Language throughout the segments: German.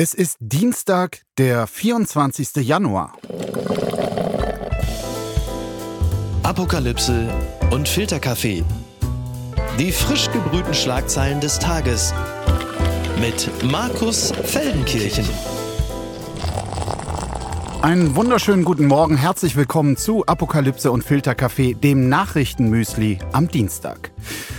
Es ist Dienstag, der 24. Januar. Apokalypse und Filterkaffee. Die frisch gebrühten Schlagzeilen des Tages mit Markus Feldenkirchen. Einen wunderschönen guten Morgen, herzlich willkommen zu Apokalypse und Filterkaffee, dem Nachrichtenmüsli am Dienstag.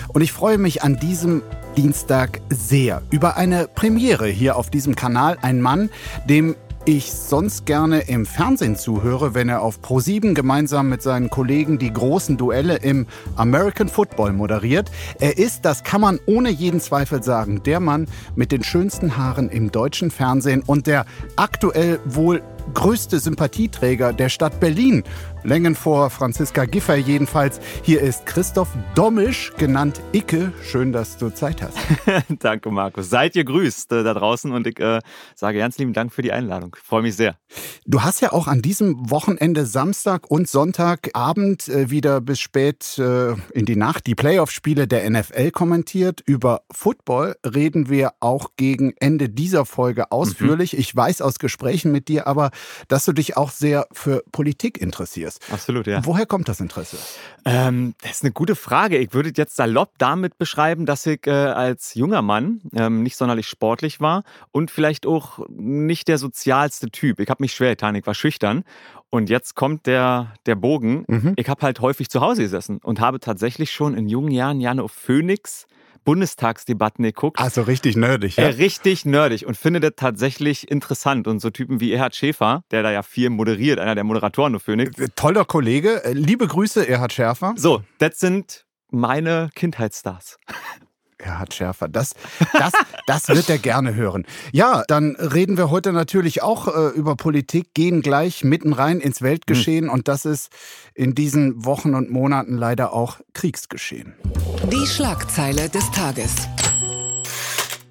Und ich freue mich an diesem Dienstag sehr über eine Premiere hier auf diesem Kanal. Ein Mann, dem ich sonst gerne im Fernsehen zuhöre, wenn er auf Pro7 gemeinsam mit seinen Kollegen die großen Duelle im American Football moderiert. Er ist, das kann man ohne jeden Zweifel sagen, der Mann mit den schönsten Haaren im deutschen Fernsehen und der aktuell wohl größte Sympathieträger der Stadt Berlin. Längen vor Franziska Giffer jedenfalls. Hier ist Christoph Dommisch, genannt Icke. Schön, dass du Zeit hast. Danke, Markus. Seid ihr grüßt äh, da draußen und ich äh, sage ganz lieben Dank für die Einladung. Freue mich sehr. Du hast ja auch an diesem Wochenende Samstag und Sonntagabend äh, wieder bis spät äh, in die Nacht die Playoff-Spiele der NFL kommentiert. Über Football reden wir auch gegen Ende dieser Folge ausführlich. Mhm. Ich weiß aus Gesprächen mit dir aber, dass du dich auch sehr für Politik interessierst. Absolut, ja. Woher kommt das Interesse? Ähm, das ist eine gute Frage. Ich würde jetzt salopp damit beschreiben, dass ich äh, als junger Mann ähm, nicht sonderlich sportlich war und vielleicht auch nicht der sozialste Typ. Ich habe mich schwer getan, ich war schüchtern. Und jetzt kommt der, der Bogen. Mhm. Ich habe halt häufig zu Hause gesessen und habe tatsächlich schon in jungen Jahren Jano Phoenix Bundestagsdebatten geguckt. Also richtig nerdig, ja? Äh, richtig nerdig und finde das tatsächlich interessant. Und so Typen wie Erhard Schäfer, der da ja viel moderiert, einer der Moderatoren der Phoenix. Äh, toller Kollege. Äh, liebe Grüße, Erhard Schäfer. So, das sind meine Kindheitsstars. Gerhard Schärfer, das, das, das wird er gerne hören. Ja, dann reden wir heute natürlich auch äh, über Politik, gehen gleich mitten rein ins Weltgeschehen mhm. und das ist in diesen Wochen und Monaten leider auch Kriegsgeschehen. Die Schlagzeile des Tages.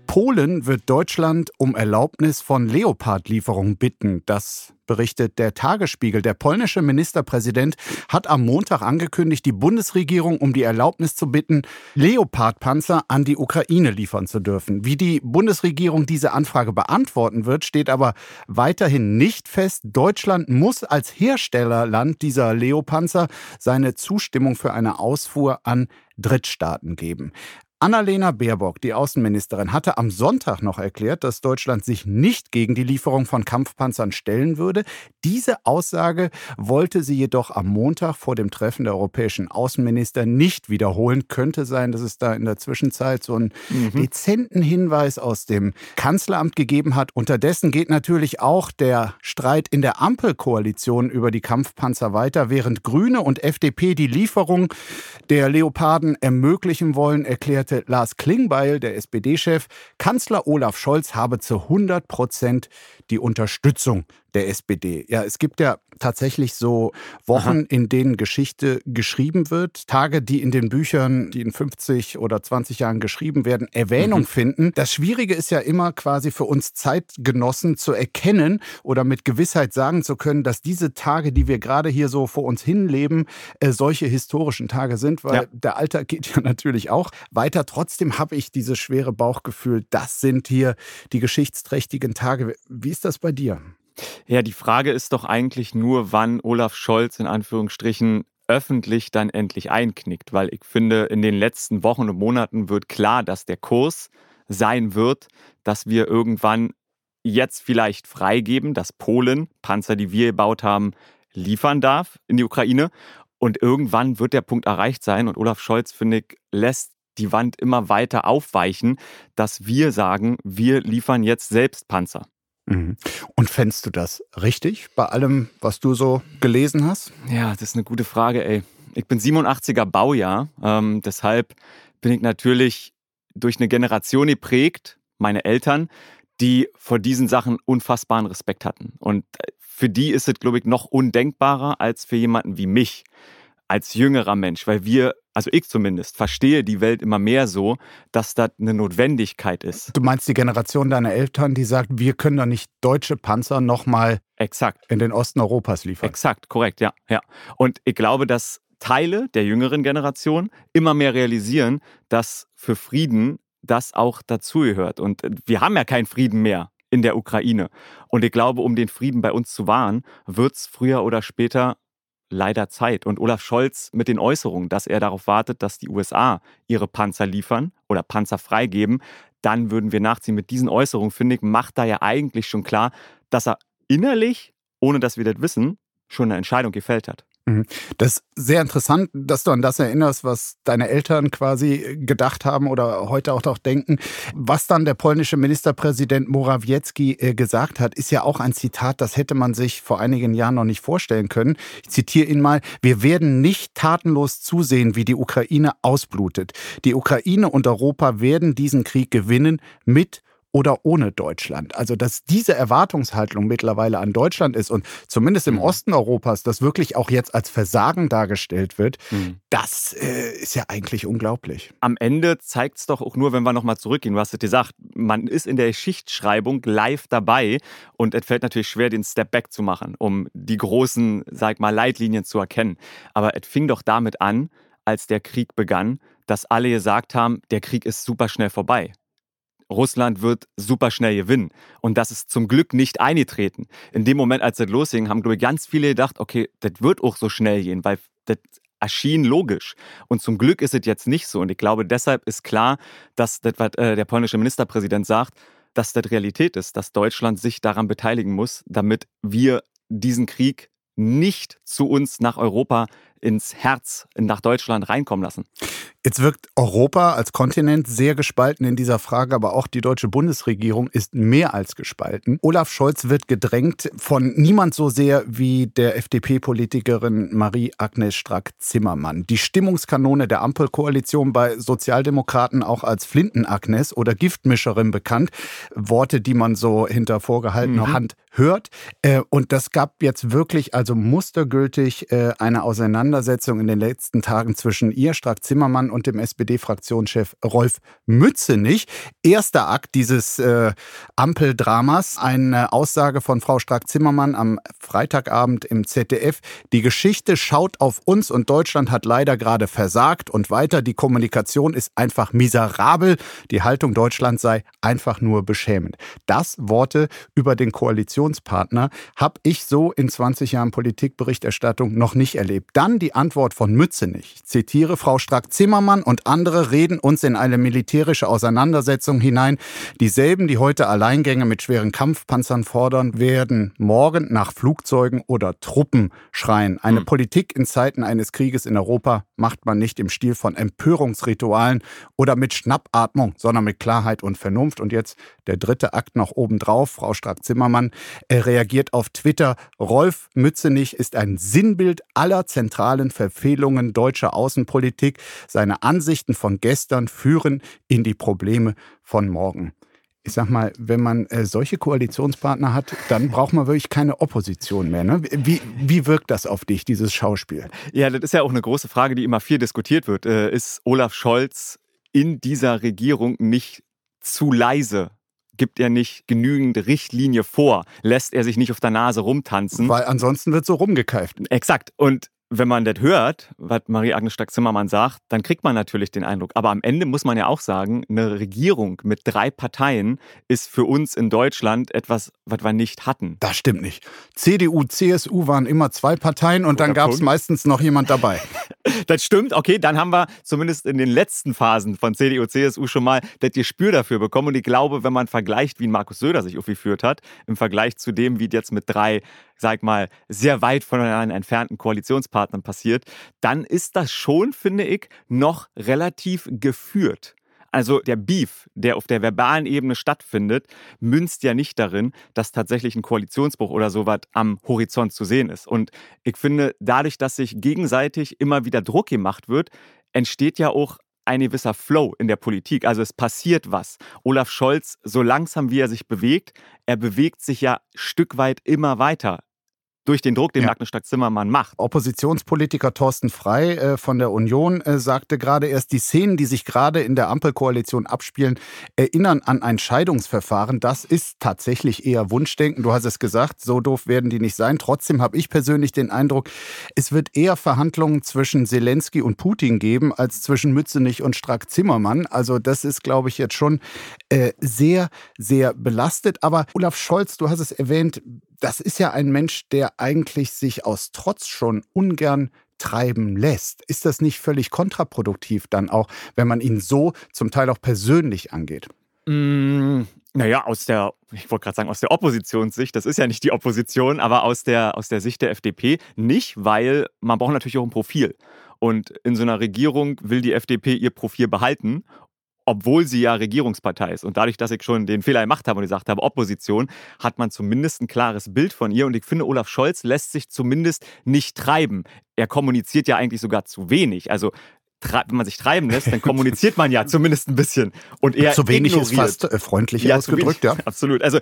Polen wird Deutschland um Erlaubnis von Leopard-Lieferungen bitten. Das berichtet der Tagesspiegel. Der polnische Ministerpräsident hat am Montag angekündigt, die Bundesregierung um die Erlaubnis zu bitten, Leopard-Panzer an die Ukraine liefern zu dürfen. Wie die Bundesregierung diese Anfrage beantworten wird, steht aber weiterhin nicht fest. Deutschland muss als Herstellerland dieser Leopanzer seine Zustimmung für eine Ausfuhr an Drittstaaten geben. Annalena Baerbock, die Außenministerin, hatte am Sonntag noch erklärt, dass Deutschland sich nicht gegen die Lieferung von Kampfpanzern stellen würde. Diese Aussage wollte sie jedoch am Montag vor dem Treffen der europäischen Außenminister nicht wiederholen. Könnte sein, dass es da in der Zwischenzeit so einen mhm. dezenten Hinweis aus dem Kanzleramt gegeben hat. Unterdessen geht natürlich auch der Streit in der Ampelkoalition über die Kampfpanzer weiter. Während Grüne und FDP die Lieferung der Leoparden ermöglichen wollen, erklärt erklärte Lars Klingbeil, der SPD-Chef, Kanzler Olaf Scholz habe zu 100 Prozent die Unterstützung der SPD. Ja, es gibt ja tatsächlich so Wochen, Aha. in denen Geschichte geschrieben wird, Tage, die in den Büchern, die in 50 oder 20 Jahren geschrieben werden, Erwähnung mhm. finden. Das Schwierige ist ja immer quasi für uns Zeitgenossen zu erkennen oder mit Gewissheit sagen zu können, dass diese Tage, die wir gerade hier so vor uns hinleben, äh, solche historischen Tage sind, weil ja. der Alltag geht ja natürlich auch weiter. Trotzdem habe ich dieses schwere Bauchgefühl, das sind hier die geschichtsträchtigen Tage. Wie ist das bei dir? Ja, die Frage ist doch eigentlich nur, wann Olaf Scholz in Anführungsstrichen öffentlich dann endlich einknickt, weil ich finde, in den letzten Wochen und Monaten wird klar, dass der Kurs sein wird, dass wir irgendwann jetzt vielleicht freigeben, dass Polen Panzer, die wir gebaut haben, liefern darf in die Ukraine. Und irgendwann wird der Punkt erreicht sein. Und Olaf Scholz, finde ich, lässt die Wand immer weiter aufweichen, dass wir sagen, wir liefern jetzt selbst Panzer. Mhm. Und fändst du das richtig bei allem, was du so gelesen hast? Ja, das ist eine gute Frage, ey. Ich bin 87er Baujahr, ähm, deshalb bin ich natürlich durch eine Generation geprägt, meine Eltern, die vor diesen Sachen unfassbaren Respekt hatten. Und äh, für die ist es, glaube ich, noch undenkbarer als für jemanden wie mich als jüngerer Mensch, weil wir also ich zumindest, verstehe die Welt immer mehr so, dass das eine Notwendigkeit ist. Du meinst die Generation deiner Eltern, die sagt, wir können doch nicht deutsche Panzer nochmal in den Osten Europas liefern. Exakt, korrekt, ja, ja. Und ich glaube, dass Teile der jüngeren Generation immer mehr realisieren, dass für Frieden das auch dazugehört. Und wir haben ja keinen Frieden mehr in der Ukraine. Und ich glaube, um den Frieden bei uns zu wahren, wird es früher oder später leider Zeit. Und Olaf Scholz mit den Äußerungen, dass er darauf wartet, dass die USA ihre Panzer liefern oder Panzer freigeben, dann würden wir nachziehen. Mit diesen Äußerungen, finde ich, macht da ja eigentlich schon klar, dass er innerlich, ohne dass wir das wissen, schon eine Entscheidung gefällt hat. Mhm. Das ist sehr interessant, dass du an das erinnerst, was deine Eltern quasi gedacht haben oder heute auch noch denken. Was dann der polnische Ministerpräsident Morawiecki äh, gesagt hat, ist ja auch ein Zitat, das hätte man sich vor einigen Jahren noch nicht vorstellen können. Ich zitiere ihn mal, wir werden nicht tatenlos zusehen, wie die Ukraine ausblutet. Die Ukraine und Europa werden diesen Krieg gewinnen mit oder ohne Deutschland. Also, dass diese Erwartungshaltung mittlerweile an Deutschland ist und zumindest im mhm. Osten Europas das wirklich auch jetzt als Versagen dargestellt wird, mhm. das äh, ist ja eigentlich unglaublich. Am Ende zeigt es doch auch nur, wenn wir nochmal zurückgehen. Du hast es gesagt, man ist in der Schichtschreibung live dabei und es fällt natürlich schwer, den Step Back zu machen, um die großen, sag mal, Leitlinien zu erkennen. Aber es fing doch damit an, als der Krieg begann, dass alle gesagt haben, der Krieg ist super schnell vorbei. Russland wird super schnell gewinnen. Und das ist zum Glück nicht eingetreten. In dem Moment, als das losging, haben, glaube ich, ganz viele gedacht, okay, das wird auch so schnell gehen, weil das erschien logisch. Und zum Glück ist es jetzt nicht so. Und ich glaube, deshalb ist klar, dass das, was äh, der polnische Ministerpräsident sagt, dass das Realität ist, dass Deutschland sich daran beteiligen muss, damit wir diesen Krieg nicht zu uns nach Europa ins Herz, nach Deutschland reinkommen lassen. Jetzt wirkt Europa als Kontinent sehr gespalten in dieser Frage, aber auch die deutsche Bundesregierung ist mehr als gespalten. Olaf Scholz wird gedrängt von niemand so sehr wie der FDP-Politikerin Marie-Agnes Strack-Zimmermann. Die Stimmungskanone der Ampelkoalition bei Sozialdemokraten auch als Flinten-Agnes oder Giftmischerin bekannt. Worte, die man so hinter vorgehaltener mhm. Hand hört. Äh, und das gab jetzt wirklich also mustergültig äh, eine Auseinandersetzung in den letzten Tagen zwischen ihr, Strack-Zimmermann, und dem SPD-Fraktionschef Rolf Mützenich. Erster Akt dieses äh, Ampeldramas, eine Aussage von Frau Strack-Zimmermann am Freitagabend im ZDF. Die Geschichte schaut auf uns und Deutschland hat leider gerade versagt. Und weiter, die Kommunikation ist einfach miserabel. Die Haltung Deutschlands sei einfach nur beschämend. Das Worte über den Koalitionspartner habe ich so in 20 Jahren Politikberichterstattung noch nicht erlebt. Dann die Antwort von Mützenich. Ich zitiere Frau Strack-Zimmermann und andere reden uns in eine militärische Auseinandersetzung hinein. Dieselben, die heute Alleingänge mit schweren Kampfpanzern fordern, werden morgen nach Flugzeugen oder Truppen schreien. Eine hm. Politik in Zeiten eines Krieges in Europa macht man nicht im Stil von Empörungsritualen oder mit Schnappatmung, sondern mit Klarheit und Vernunft. Und jetzt der dritte Akt noch obendrauf. Frau Strack-Zimmermann reagiert auf Twitter. Rolf Mützenich ist ein Sinnbild aller zentralen Verfehlungen deutscher Außenpolitik. Seine Ansichten von gestern führen in die Probleme von morgen ich sag mal, wenn man äh, solche Koalitionspartner hat, dann braucht man wirklich keine Opposition mehr. Ne? Wie, wie wirkt das auf dich, dieses Schauspiel? Ja, das ist ja auch eine große Frage, die immer viel diskutiert wird. Äh, ist Olaf Scholz in dieser Regierung nicht zu leise gibt er nicht genügend Richtlinie vor, lässt er sich nicht auf der Nase rumtanzen. Weil ansonsten wird so rumgekeift. Exakt. Und wenn man das hört, was Marie-Agnes Strack-Zimmermann sagt, dann kriegt man natürlich den Eindruck. Aber am Ende muss man ja auch sagen, eine Regierung mit drei Parteien ist für uns in Deutschland etwas, was wir nicht hatten. Das stimmt nicht. CDU, CSU waren immer zwei Parteien und dann gab es meistens noch jemand dabei. das stimmt, okay, dann haben wir zumindest in den letzten Phasen von CDU, CSU schon mal das Gespür dafür bekommen. Und ich glaube, wenn man vergleicht, wie Markus Söder sich aufgeführt hat, im Vergleich zu dem, wie jetzt mit drei sag mal, sehr weit voneinander entfernten Koalitionspartnern passiert, dann ist das schon, finde ich, noch relativ geführt. Also der Beef, der auf der verbalen Ebene stattfindet, münzt ja nicht darin, dass tatsächlich ein Koalitionsbruch oder sowas am Horizont zu sehen ist. Und ich finde, dadurch, dass sich gegenseitig immer wieder Druck gemacht wird, entsteht ja auch ein gewisser Flow in der Politik. Also es passiert was. Olaf Scholz, so langsam wie er sich bewegt, er bewegt sich ja Stück weit immer weiter durch den Druck, den ja. Agnes Strack-Zimmermann macht. Oppositionspolitiker Thorsten Frei äh, von der Union äh, sagte gerade erst, die Szenen, die sich gerade in der Ampelkoalition abspielen, erinnern an ein Scheidungsverfahren. Das ist tatsächlich eher Wunschdenken. Du hast es gesagt, so doof werden die nicht sein. Trotzdem habe ich persönlich den Eindruck, es wird eher Verhandlungen zwischen Zelensky und Putin geben, als zwischen Mützenich und Strack-Zimmermann. Also das ist, glaube ich, jetzt schon äh, sehr, sehr belastet. Aber Olaf Scholz, du hast es erwähnt, das ist ja ein Mensch, der eigentlich sich aus Trotz schon ungern treiben lässt. Ist das nicht völlig kontraproduktiv dann auch, wenn man ihn so zum Teil auch persönlich angeht? Mm, naja, aus der, ich wollte gerade sagen, aus der Oppositionssicht, das ist ja nicht die Opposition, aber aus der, aus der Sicht der FDP nicht, weil man braucht natürlich auch ein Profil. Und in so einer Regierung will die FDP ihr Profil behalten obwohl sie ja Regierungspartei ist. Und dadurch, dass ich schon den Fehler gemacht habe und gesagt habe, Opposition, hat man zumindest ein klares Bild von ihr. Und ich finde, Olaf Scholz lässt sich zumindest nicht treiben. Er kommuniziert ja eigentlich sogar zu wenig. Also wenn man sich treiben lässt, dann kommuniziert man ja zumindest ein bisschen. Und eher zu wenig ignoriert. ist fast äh, freundlich ja, ausgedrückt, ja. Absolut. Also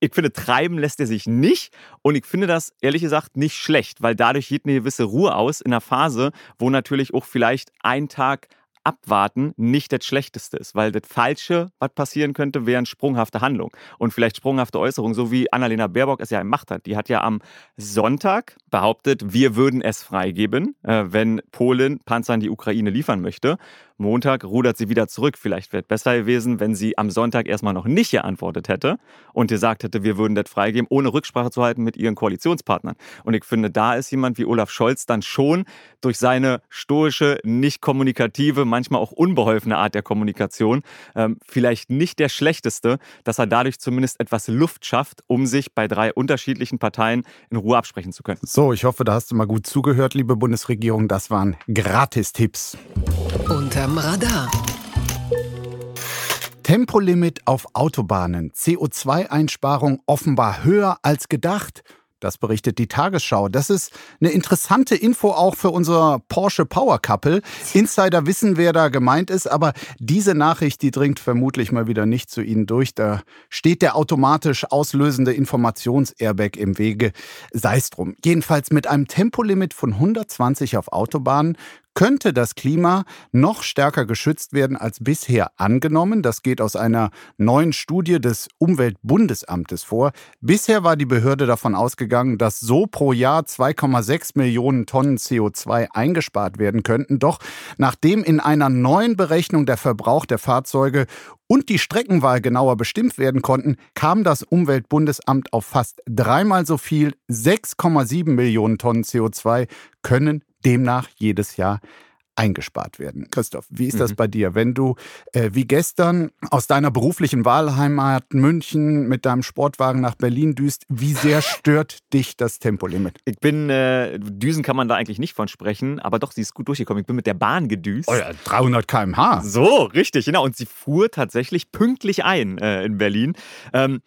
ich finde, treiben lässt er sich nicht. Und ich finde das ehrlich gesagt nicht schlecht, weil dadurch geht eine gewisse Ruhe aus in einer Phase, wo natürlich auch vielleicht ein Tag Abwarten nicht das Schlechteste ist, weil das Falsche, was passieren könnte, wäre eine sprunghafte Handlung und vielleicht sprunghafte Äußerung, so wie Annalena Baerbock es ja gemacht hat. Die hat ja am Sonntag behauptet, wir würden es freigeben, äh, wenn Polen Panzer an die Ukraine liefern möchte. Montag rudert sie wieder zurück. Vielleicht wäre es besser gewesen, wenn sie am Sonntag erstmal noch nicht geantwortet hätte und gesagt hätte, wir würden das freigeben, ohne Rücksprache zu halten mit ihren Koalitionspartnern. Und ich finde, da ist jemand wie Olaf Scholz dann schon durch seine stoische, nicht kommunikative, manchmal auch unbeholfene Art der Kommunikation ähm, vielleicht nicht der schlechteste, dass er dadurch zumindest etwas Luft schafft, um sich bei drei unterschiedlichen Parteien in Ruhe absprechen zu können. So, ich hoffe, da hast du mal gut zugehört, liebe Bundesregierung. Das waren Gratistipps. Unterm Radar. Tempolimit auf Autobahnen. CO2-Einsparung offenbar höher als gedacht. Das berichtet die Tagesschau. Das ist eine interessante Info auch für unser Porsche Power Couple. Insider wissen, wer da gemeint ist, aber diese Nachricht, die dringt vermutlich mal wieder nicht zu Ihnen durch. Da steht der automatisch auslösende Informations-Airbag im Wege. Sei es drum. Jedenfalls mit einem Tempolimit von 120 auf Autobahnen könnte das Klima noch stärker geschützt werden als bisher angenommen. Das geht aus einer neuen Studie des Umweltbundesamtes vor. Bisher war die Behörde davon ausgegangen, dass so pro Jahr 2,6 Millionen Tonnen CO2 eingespart werden könnten. Doch nachdem in einer neuen Berechnung der Verbrauch der Fahrzeuge und die Streckenwahl genauer bestimmt werden konnten, kam das Umweltbundesamt auf fast dreimal so viel. 6,7 Millionen Tonnen CO2 können demnach jedes Jahr eingespart werden. Christoph, wie ist das mhm. bei dir? Wenn du äh, wie gestern aus deiner beruflichen Wahlheimat München mit deinem Sportwagen nach Berlin düst, wie sehr stört dich das Tempolimit? Ich bin, äh, Düsen kann man da eigentlich nicht von sprechen, aber doch, sie ist gut durchgekommen. Ich bin mit der Bahn gedüst. Oh ja, 300 km/h. So, richtig, genau. Und sie fuhr tatsächlich pünktlich ein äh, in Berlin. Ähm,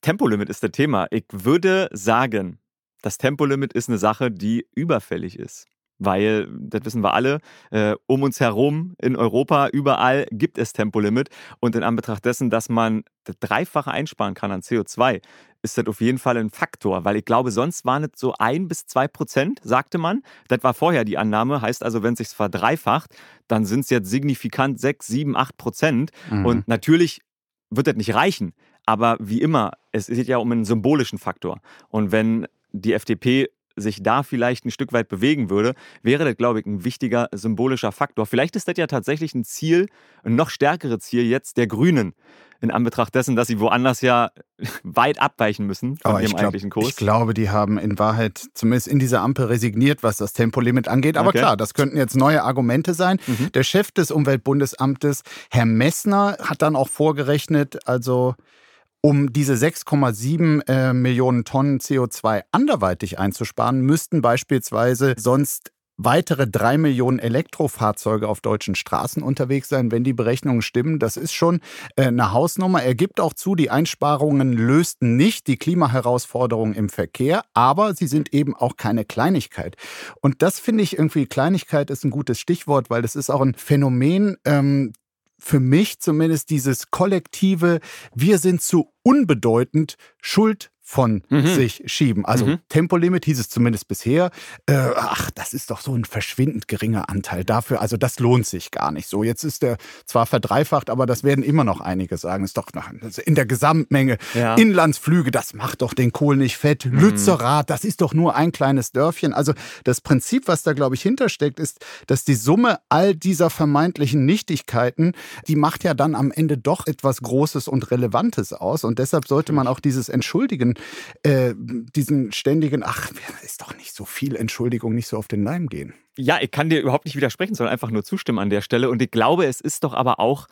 Tempolimit ist das Thema. Ich würde sagen, das Tempolimit ist eine Sache, die überfällig ist weil, das wissen wir alle, äh, um uns herum in Europa, überall gibt es Tempolimit. Und in Anbetracht dessen, dass man das Dreifache einsparen kann an CO2, ist das auf jeden Fall ein Faktor, weil ich glaube, sonst waren es so ein bis zwei Prozent, sagte man. Das war vorher die Annahme. Heißt also, wenn es sich verdreifacht, dann sind es jetzt signifikant sechs, sieben, acht Prozent. Mhm. Und natürlich wird das nicht reichen. Aber wie immer, es geht ja um einen symbolischen Faktor. Und wenn die FDP sich da vielleicht ein Stück weit bewegen würde, wäre das, glaube ich, ein wichtiger symbolischer Faktor. Vielleicht ist das ja tatsächlich ein Ziel, ein noch stärkeres Ziel jetzt der Grünen, in Anbetracht dessen, dass sie woanders ja weit abweichen müssen von Aber ihrem glaub, eigentlichen Kurs. Ich glaube, die haben in Wahrheit zumindest in dieser Ampel resigniert, was das Tempolimit angeht. Aber okay. klar, das könnten jetzt neue Argumente sein. Mhm. Der Chef des Umweltbundesamtes, Herr Messner, hat dann auch vorgerechnet, also um diese 6,7 äh, Millionen Tonnen CO2 anderweitig einzusparen, müssten beispielsweise sonst weitere drei Millionen Elektrofahrzeuge auf deutschen Straßen unterwegs sein, wenn die Berechnungen stimmen. Das ist schon äh, eine Hausnummer. Er gibt auch zu, die Einsparungen lösten nicht die Klimaherausforderungen im Verkehr, aber sie sind eben auch keine Kleinigkeit. Und das finde ich irgendwie, Kleinigkeit ist ein gutes Stichwort, weil das ist auch ein Phänomen, ähm, für mich zumindest dieses kollektive, wir sind zu unbedeutend, Schuld von mhm. sich schieben. Also mhm. Tempolimit hieß es zumindest bisher. Äh, ach, das ist doch so ein verschwindend geringer Anteil dafür. Also das lohnt sich gar nicht so. Jetzt ist der zwar verdreifacht, aber das werden immer noch einige sagen. Ist doch in der Gesamtmenge. Ja. Inlandsflüge, das macht doch den Kohl nicht fett. Mhm. Lützerath, das ist doch nur ein kleines Dörfchen. Also das Prinzip, was da glaube ich hintersteckt, ist, dass die Summe all dieser vermeintlichen Nichtigkeiten, die macht ja dann am Ende doch etwas Großes und Relevantes aus. Und deshalb sollte man auch dieses Entschuldigen äh, diesen ständigen, ach, ist doch nicht so viel Entschuldigung, nicht so auf den Leim gehen. Ja, ich kann dir überhaupt nicht widersprechen, sondern einfach nur zustimmen an der Stelle. Und ich glaube, es ist doch aber auch,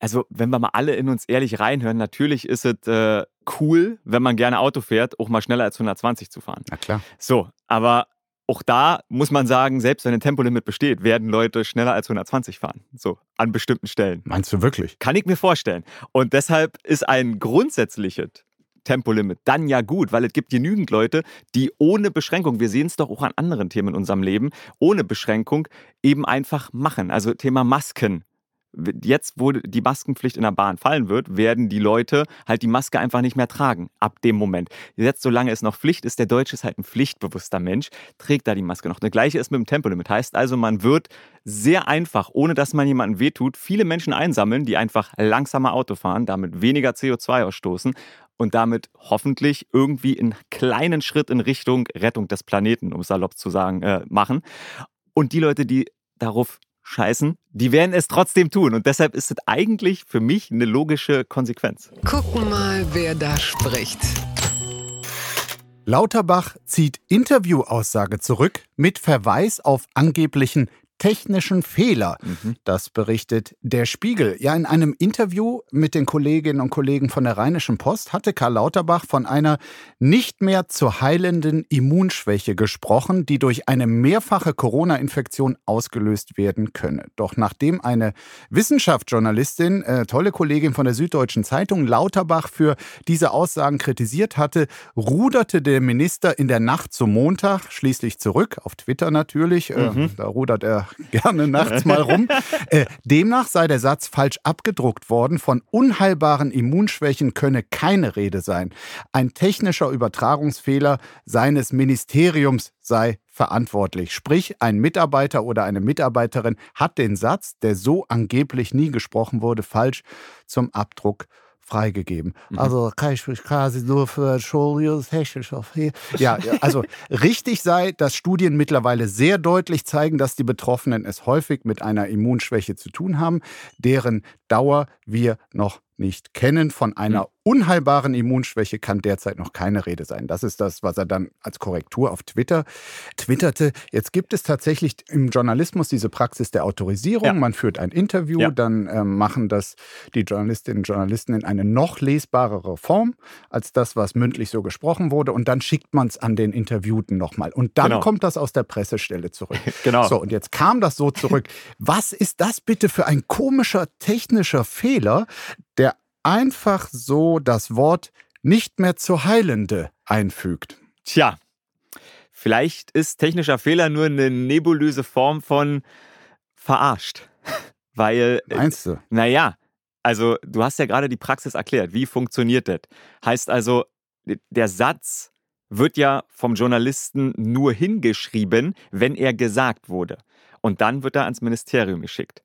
also wenn wir mal alle in uns ehrlich reinhören, natürlich ist es äh, cool, wenn man gerne Auto fährt, auch mal schneller als 120 zu fahren. Na klar. So, aber auch da muss man sagen, selbst wenn ein Tempolimit besteht, werden Leute schneller als 120 fahren. So, an bestimmten Stellen. Meinst du wirklich? Kann ich mir vorstellen. Und deshalb ist ein grundsätzliches Tempolimit, dann ja gut, weil es gibt genügend Leute, die ohne Beschränkung, wir sehen es doch auch an anderen Themen in unserem Leben, ohne Beschränkung eben einfach machen. Also Thema Masken. Jetzt, wo die Maskenpflicht in der Bahn fallen wird, werden die Leute halt die Maske einfach nicht mehr tragen. Ab dem Moment. Jetzt, solange es noch Pflicht ist, der Deutsche ist halt ein pflichtbewusster Mensch, trägt da die Maske noch. Das gleiche ist mit dem Tempolimit. Heißt also, man wird sehr einfach, ohne dass man jemandem wehtut, viele Menschen einsammeln, die einfach langsamer Auto fahren, damit weniger CO2 ausstoßen und damit hoffentlich irgendwie einen kleinen Schritt in Richtung Rettung des Planeten, um salopp zu sagen, äh, machen. Und die Leute, die darauf scheißen, die werden es trotzdem tun. Und deshalb ist es eigentlich für mich eine logische Konsequenz. Gucken mal, wer da spricht. Lauterbach zieht Interviewaussage zurück mit Verweis auf angeblichen technischen Fehler. Mhm. Das berichtet der Spiegel. Ja, in einem Interview mit den Kolleginnen und Kollegen von der Rheinischen Post hatte Karl Lauterbach von einer nicht mehr zu heilenden Immunschwäche gesprochen, die durch eine mehrfache Corona-Infektion ausgelöst werden könne. Doch nachdem eine Wissenschaftsjournalistin, äh, tolle Kollegin von der Süddeutschen Zeitung, Lauterbach für diese Aussagen kritisiert hatte, ruderte der Minister in der Nacht zum Montag schließlich zurück, auf Twitter natürlich. Äh, mhm. Äh, da rudert er gerne nachts mal rum. Äh, demnach sei der Satz falsch abgedruckt worden. Von unheilbaren Immunschwächen könne keine Rede sein. Ein technischer Übertragungsfehler seines Ministeriums sei verantwortlich. Sprich, ein Mitarbeiter oder eine Mitarbeiterin hat den Satz, der so angeblich nie gesprochen wurde, falsch zum Abdruck freigegeben. Mhm. Also kann ich mich quasi nur für Entschuldigung technisch auf ja, also richtig sei, dass Studien mittlerweile sehr deutlich zeigen, dass die Betroffenen es häufig mit einer Immunschwäche zu tun haben, deren Dauer wir noch nicht kennen. Von einer hm. unheilbaren Immunschwäche kann derzeit noch keine Rede sein. Das ist das, was er dann als Korrektur auf Twitter twitterte. Jetzt gibt es tatsächlich im Journalismus diese Praxis der Autorisierung. Ja. Man führt ein Interview, ja. dann äh, machen das die Journalistinnen und Journalisten in eine noch lesbarere Form als das, was mündlich so gesprochen wurde. Und dann schickt man es an den Interviewten nochmal. Und dann genau. kommt das aus der Pressestelle zurück. genau. So, und jetzt kam das so zurück. Was ist das bitte für ein komischer technischer Fehler, einfach so das Wort nicht mehr zu heilende einfügt. Tja, vielleicht ist technischer Fehler nur eine nebulöse Form von verarscht. Weil. Äh, Meinst du? Naja, also du hast ja gerade die Praxis erklärt. Wie funktioniert das? Heißt also, der Satz wird ja vom Journalisten nur hingeschrieben, wenn er gesagt wurde. Und dann wird er ans Ministerium geschickt.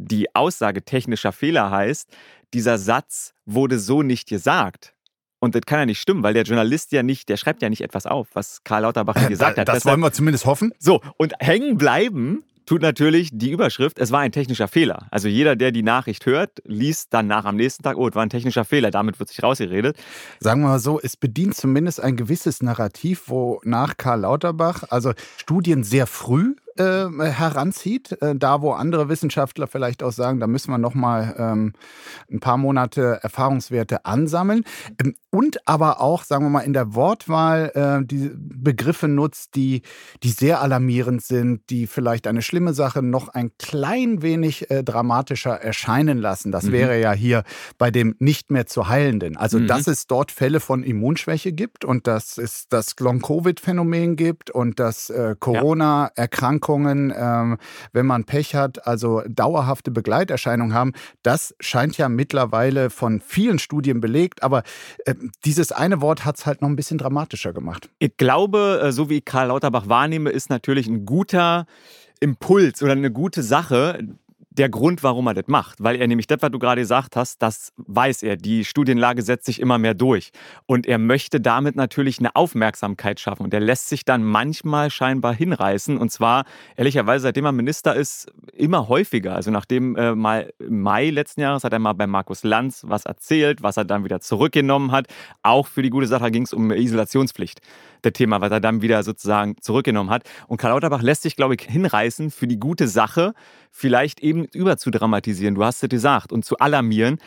Die Aussage technischer Fehler heißt, dieser Satz wurde so nicht gesagt. Und das kann ja nicht stimmen, weil der Journalist ja nicht, der schreibt ja nicht etwas auf, was Karl Lauterbach äh, gesagt hat. Das Deshalb, wollen wir zumindest hoffen. So, und hängen bleiben tut natürlich die Überschrift, es war ein technischer Fehler. Also jeder, der die Nachricht hört, liest dann nach am nächsten Tag, oh, es war ein technischer Fehler, damit wird sich rausgeredet. Sagen wir mal so, es bedient zumindest ein gewisses Narrativ, wo nach Karl Lauterbach, also Studien sehr früh äh, heranzieht, äh, da wo andere Wissenschaftler vielleicht auch sagen, da müssen wir noch mal ähm, ein paar Monate Erfahrungswerte ansammeln ähm, und aber auch, sagen wir mal, in der Wortwahl äh, die Begriffe nutzt, die, die sehr alarmierend sind, die vielleicht eine schlimme Sache noch ein klein wenig äh, dramatischer erscheinen lassen. Das mhm. wäre ja hier bei dem nicht mehr zu heilenden. Also, mhm. dass es dort Fälle von Immunschwäche gibt und dass es das Long-Covid-Phänomen gibt und dass äh, Erkrankungen, ähm, wenn man Pech hat, also dauerhafte Begleiterscheinungen haben. Das scheint ja mittlerweile von vielen Studien belegt, aber äh, dieses eine Wort hat es halt noch ein bisschen dramatischer gemacht. Ich glaube, äh, so wie ich Karl Lauterbach wahrnehme, ist natürlich ein guter Impuls oder eine gute Sache, der Grund, warum er das macht. Weil er nämlich das, was du gerade gesagt hast, das weiß er. Die Studienlage setzt sich immer mehr durch. Und er möchte damit natürlich eine Aufmerksamkeit schaffen. Und er lässt sich dann manchmal scheinbar hinreißen. Und zwar, ehrlicherweise, seitdem er Minister ist, immer häufiger. Also nachdem äh, mal im Mai letzten Jahres hat er mal bei Markus Lanz was erzählt, was er dann wieder zurückgenommen hat. Auch für die gute Sache ging es um Isolationspflicht der Thema, was er dann wieder sozusagen zurückgenommen hat. Und Karl Lauterbach lässt sich, glaube ich, hinreißen für die gute Sache, vielleicht eben überzudramatisieren, du hast es gesagt, und zu alarmieren.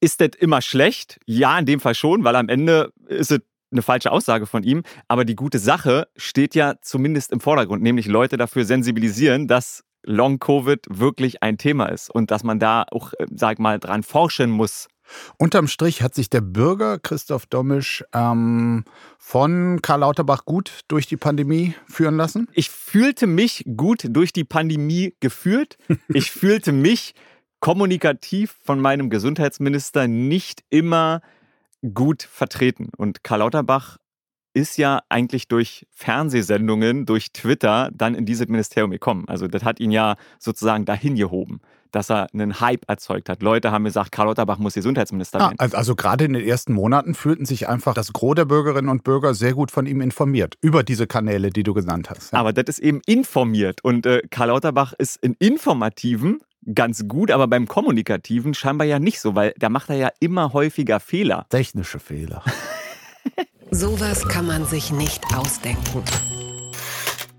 Ist das immer schlecht? Ja, in dem Fall schon, weil am Ende ist es eine falsche Aussage von ihm. Aber die gute Sache steht ja zumindest im Vordergrund, nämlich Leute dafür sensibilisieren, dass Long-Covid wirklich ein Thema ist und dass man da auch, äh, sag mal, dran forschen muss. Unterm Strich hat sich der Bürger Christoph Dommisch ähm, von Karl Lauterbach gut durch die Pandemie führen lassen? Ich fühlte mich gut durch die Pandemie geführt. Ich fühlte mich kommunikativ von meinem Gesundheitsminister nicht immer gut vertreten. Und Karl Lauterbach ist ja eigentlich durch Fernsehsendungen, durch Twitter dann in dieses Ministerium gekommen. Also das hat ihn ja sozusagen dahin gehoben dass er einen Hype erzeugt hat. Leute haben gesagt, Karl Lauterbach muss Gesundheitsminister werden. Ah, also gerade in den ersten Monaten fühlten sich einfach das Gros der Bürgerinnen und Bürger sehr gut von ihm informiert über diese Kanäle, die du genannt hast. Ja. Aber das ist eben informiert und äh, Karl Lauterbach ist in informativen ganz gut, aber beim kommunikativen scheinbar ja nicht so, weil da macht er ja immer häufiger Fehler. Technische Fehler. Sowas kann man sich nicht ausdenken.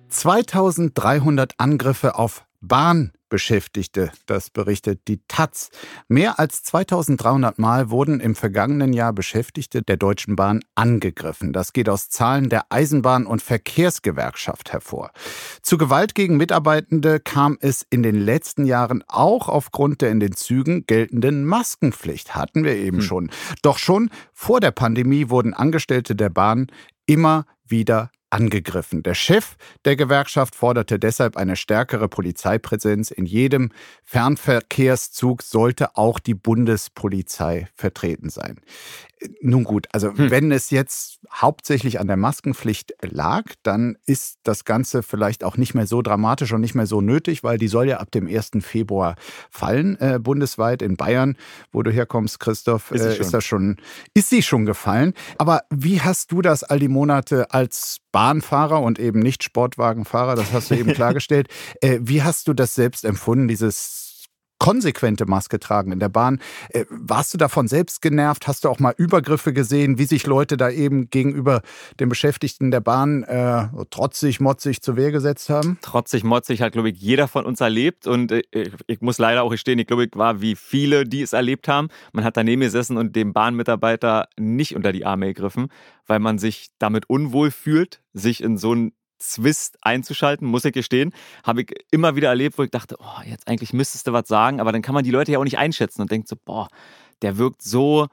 2300 Angriffe auf Bahn Beschäftigte, das berichtet die Taz. Mehr als 2300 Mal wurden im vergangenen Jahr Beschäftigte der Deutschen Bahn angegriffen. Das geht aus Zahlen der Eisenbahn- und Verkehrsgewerkschaft hervor. Zu Gewalt gegen Mitarbeitende kam es in den letzten Jahren auch aufgrund der in den Zügen geltenden Maskenpflicht, hatten wir eben hm. schon. Doch schon vor der Pandemie wurden Angestellte der Bahn immer wieder angegriffen. Der Chef der Gewerkschaft forderte deshalb eine stärkere Polizeipräsenz. In jedem Fernverkehrszug sollte auch die Bundespolizei vertreten sein. Nun gut, also hm. wenn es jetzt hauptsächlich an der Maskenpflicht lag, dann ist das Ganze vielleicht auch nicht mehr so dramatisch und nicht mehr so nötig, weil die soll ja ab dem 1. Februar fallen, äh, bundesweit. In Bayern, wo du herkommst, Christoph, ist, äh, ist das schon, ist sie schon gefallen. Aber wie hast du das all die Monate als Bahnfahrer und eben nicht Sportwagenfahrer, das hast du eben klargestellt, äh, wie hast du das selbst empfunden, dieses konsequente Maske tragen in der Bahn. Äh, warst du davon selbst genervt? Hast du auch mal Übergriffe gesehen, wie sich Leute da eben gegenüber den Beschäftigten der Bahn äh, trotzig, motzig zur Wehr gesetzt haben? Trotzig, motzig hat, glaube ich, jeder von uns erlebt. Und äh, ich muss leider auch gestehen, ich glaube, ich war wie viele, die es erlebt haben. Man hat daneben gesessen und dem Bahnmitarbeiter nicht unter die Arme gegriffen, weil man sich damit unwohl fühlt, sich in so ein Zwist einzuschalten, muss ich gestehen. Habe ich immer wieder erlebt, wo ich dachte, oh, jetzt eigentlich müsstest du was sagen, aber dann kann man die Leute ja auch nicht einschätzen und denkt so, boah, der wirkt so,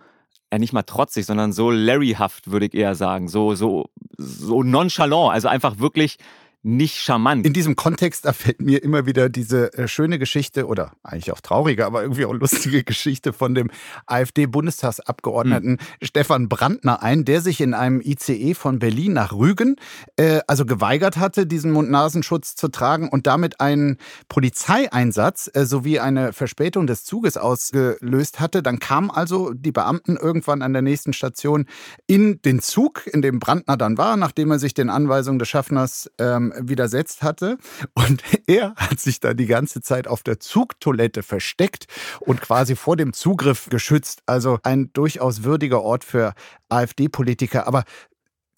ja nicht mal trotzig, sondern so Larryhaft, würde ich eher sagen, so, so, so nonchalant, also einfach wirklich nicht charmant. In diesem Kontext erfällt mir immer wieder diese äh, schöne Geschichte oder eigentlich auch traurige, aber irgendwie auch lustige Geschichte von dem AfD-Bundestagsabgeordneten mhm. Stefan Brandner ein, der sich in einem ICE von Berlin nach Rügen äh, also geweigert hatte, diesen Mund-Nasenschutz zu tragen und damit einen Polizeieinsatz äh, sowie eine Verspätung des Zuges ausgelöst hatte. Dann kamen also die Beamten irgendwann an der nächsten Station in den Zug, in dem Brandner dann war, nachdem er sich den Anweisungen des Schaffners ähm, widersetzt hatte. Und er hat sich da die ganze Zeit auf der Zugtoilette versteckt und quasi vor dem Zugriff geschützt. Also ein durchaus würdiger Ort für AfD-Politiker. Aber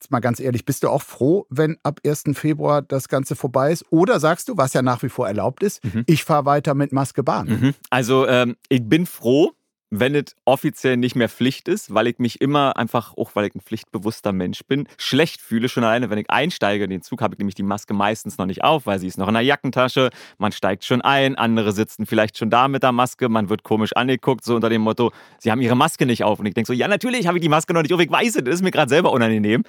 Jetzt mal ganz ehrlich, bist du auch froh, wenn ab 1. Februar das Ganze vorbei ist? Oder sagst du, was ja nach wie vor erlaubt ist, mhm. ich fahre weiter mit Maske Bahn? Mhm. Also ähm, ich bin froh, wenn es offiziell nicht mehr Pflicht ist, weil ich mich immer einfach, auch weil ich ein pflichtbewusster Mensch bin, schlecht fühle. Schon alleine, wenn ich einsteige in den Zug, habe ich nämlich die Maske meistens noch nicht auf, weil sie ist noch in der Jackentasche. Man steigt schon ein, andere sitzen vielleicht schon da mit der Maske, man wird komisch angeguckt, so unter dem Motto, sie haben ihre Maske nicht auf. Und ich denke so, ja, natürlich habe ich die Maske noch nicht auf, ich weiß es, das ist mir gerade selber unangenehm.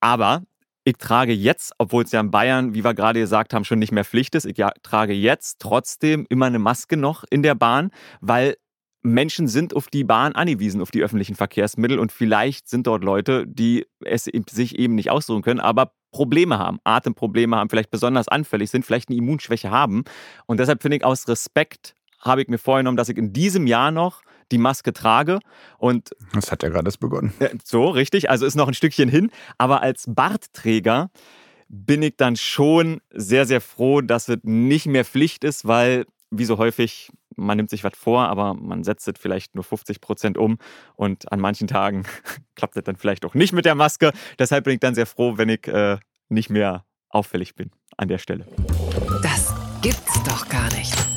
Aber ich trage jetzt, obwohl es ja in Bayern, wie wir gerade gesagt haben, schon nicht mehr Pflicht ist, ich trage jetzt trotzdem immer eine Maske noch in der Bahn, weil Menschen sind auf die Bahn angewiesen, auf die öffentlichen Verkehrsmittel und vielleicht sind dort Leute, die es sich eben nicht aussuchen können, aber Probleme haben, Atemprobleme haben, vielleicht besonders anfällig sind, vielleicht eine Immunschwäche haben. Und deshalb finde ich aus Respekt habe ich mir vorgenommen, dass ich in diesem Jahr noch die Maske trage. Und das hat ja gerade erst begonnen. So, richtig. Also ist noch ein Stückchen hin. Aber als Bartträger bin ich dann schon sehr, sehr froh, dass es nicht mehr Pflicht ist, weil, wie so häufig, man nimmt sich was vor, aber man setzt es vielleicht nur 50 Prozent um und an manchen Tagen klappt es dann vielleicht auch nicht mit der Maske. Deshalb bin ich dann sehr froh, wenn ich äh, nicht mehr auffällig bin an der Stelle. Das gibt's doch gar nicht.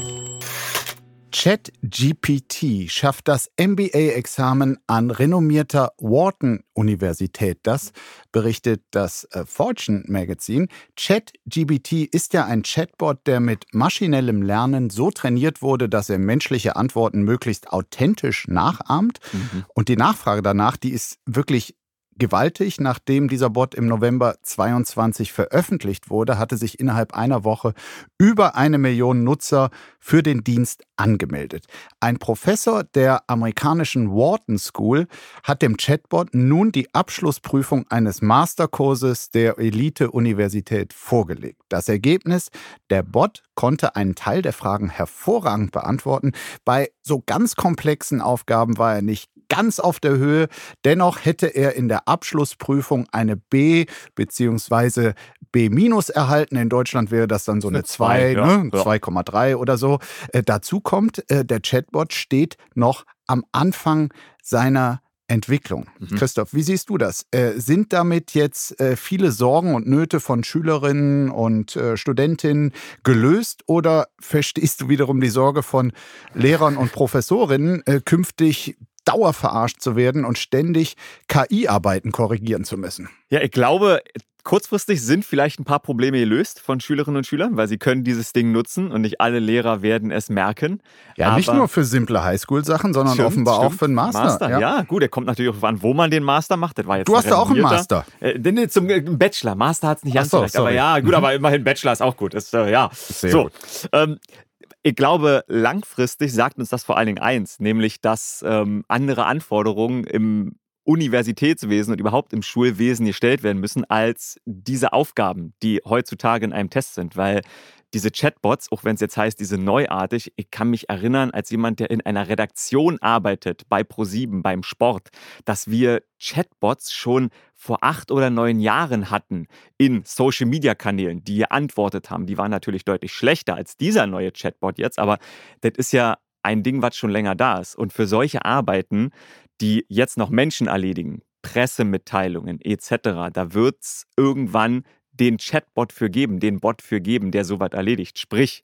ChatGPT schafft das MBA-Examen an renommierter Wharton-Universität. Das berichtet das äh, Fortune Magazine. ChatGPT ist ja ein Chatbot, der mit maschinellem Lernen so trainiert wurde, dass er menschliche Antworten möglichst authentisch nachahmt. Mhm. Und die Nachfrage danach, die ist wirklich gewaltig. Nachdem dieser Bot im November 22 veröffentlicht wurde, hatte sich innerhalb einer Woche über eine Million Nutzer für den Dienst angemeldet. Ein Professor der amerikanischen Wharton School hat dem Chatbot nun die Abschlussprüfung eines Masterkurses der Elite-Universität vorgelegt. Das Ergebnis, der Bot konnte einen Teil der Fragen hervorragend beantworten. Bei so ganz komplexen Aufgaben war er nicht ganz auf der Höhe. Dennoch hätte er in der Abschlussprüfung eine B bzw. B- erhalten. In Deutschland wäre das dann so eine 2, ja. ne? 2,3 oder so. Äh, dazu kommt, äh, der Chatbot steht noch am Anfang seiner Entwicklung. Mhm. Christoph, wie siehst du das? Äh, sind damit jetzt äh, viele Sorgen und Nöte von Schülerinnen und äh, Studentinnen gelöst oder verstehst du wiederum die Sorge von Lehrern und Professorinnen, äh, künftig dauerverarscht zu werden und ständig KI-Arbeiten korrigieren zu müssen? Ja, ich glaube, kurzfristig sind vielleicht ein paar Probleme gelöst von Schülerinnen und Schülern, weil sie können dieses Ding nutzen und nicht alle Lehrer werden es merken. Ja, Aber nicht nur für simple Highschool-Sachen, sondern stimmt, offenbar stimmt. auch für einen Master. Master ja. ja. gut, er kommt natürlich auch an, wo man den Master macht. Das war jetzt du hast ja auch einen Master. Äh, denn zum äh, Bachelor. Master hat es nicht ganz so, aber ja, gut, mhm. aber immerhin Bachelor ist auch gut. Das, äh, ja. Sehr so. Gut. Ähm, ich glaube, langfristig sagt uns das vor allen Dingen eins, nämlich dass ähm, andere Anforderungen im Universitätswesen und überhaupt im Schulwesen gestellt werden müssen als diese Aufgaben, die heutzutage in einem Test sind. Weil diese Chatbots, auch wenn es jetzt heißt, diese neuartig, ich kann mich erinnern, als jemand, der in einer Redaktion arbeitet, bei ProSieben, beim Sport, dass wir Chatbots schon vor acht oder neun Jahren hatten in Social-Media-Kanälen, die geantwortet haben. Die waren natürlich deutlich schlechter als dieser neue Chatbot jetzt, aber das ist ja ein Ding, was schon länger da ist. Und für solche Arbeiten, die jetzt noch Menschen erledigen, Pressemitteilungen etc., da wird es irgendwann den Chatbot für geben, den Bot für geben, der sowas erledigt. Sprich,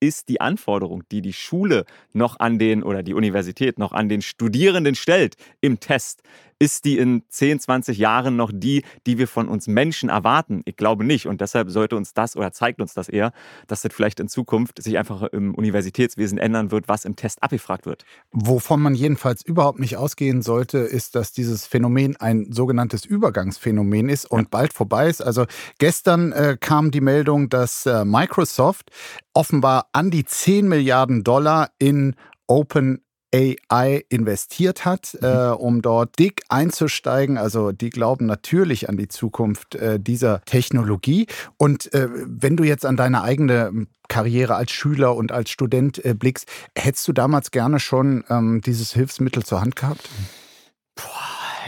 ist die Anforderung, die die Schule noch an den oder die Universität noch an den Studierenden stellt im Test, ist die in 10, 20 Jahren noch die, die wir von uns Menschen erwarten? Ich glaube nicht. Und deshalb sollte uns das oder zeigt uns das eher, dass das vielleicht in Zukunft sich einfach im Universitätswesen ändern wird, was im Test abgefragt wird. Wovon man jedenfalls überhaupt nicht ausgehen sollte, ist, dass dieses Phänomen ein sogenanntes Übergangsphänomen ist und ja. bald vorbei ist. Also gestern äh, kam die Meldung, dass äh, Microsoft offenbar an die 10 Milliarden Dollar in Open AI investiert hat, mhm. äh, um dort dick einzusteigen. Also die glauben natürlich an die Zukunft äh, dieser Technologie. Und äh, wenn du jetzt an deine eigene Karriere als Schüler und als Student äh, blickst, hättest du damals gerne schon ähm, dieses Hilfsmittel zur Hand gehabt? Puh,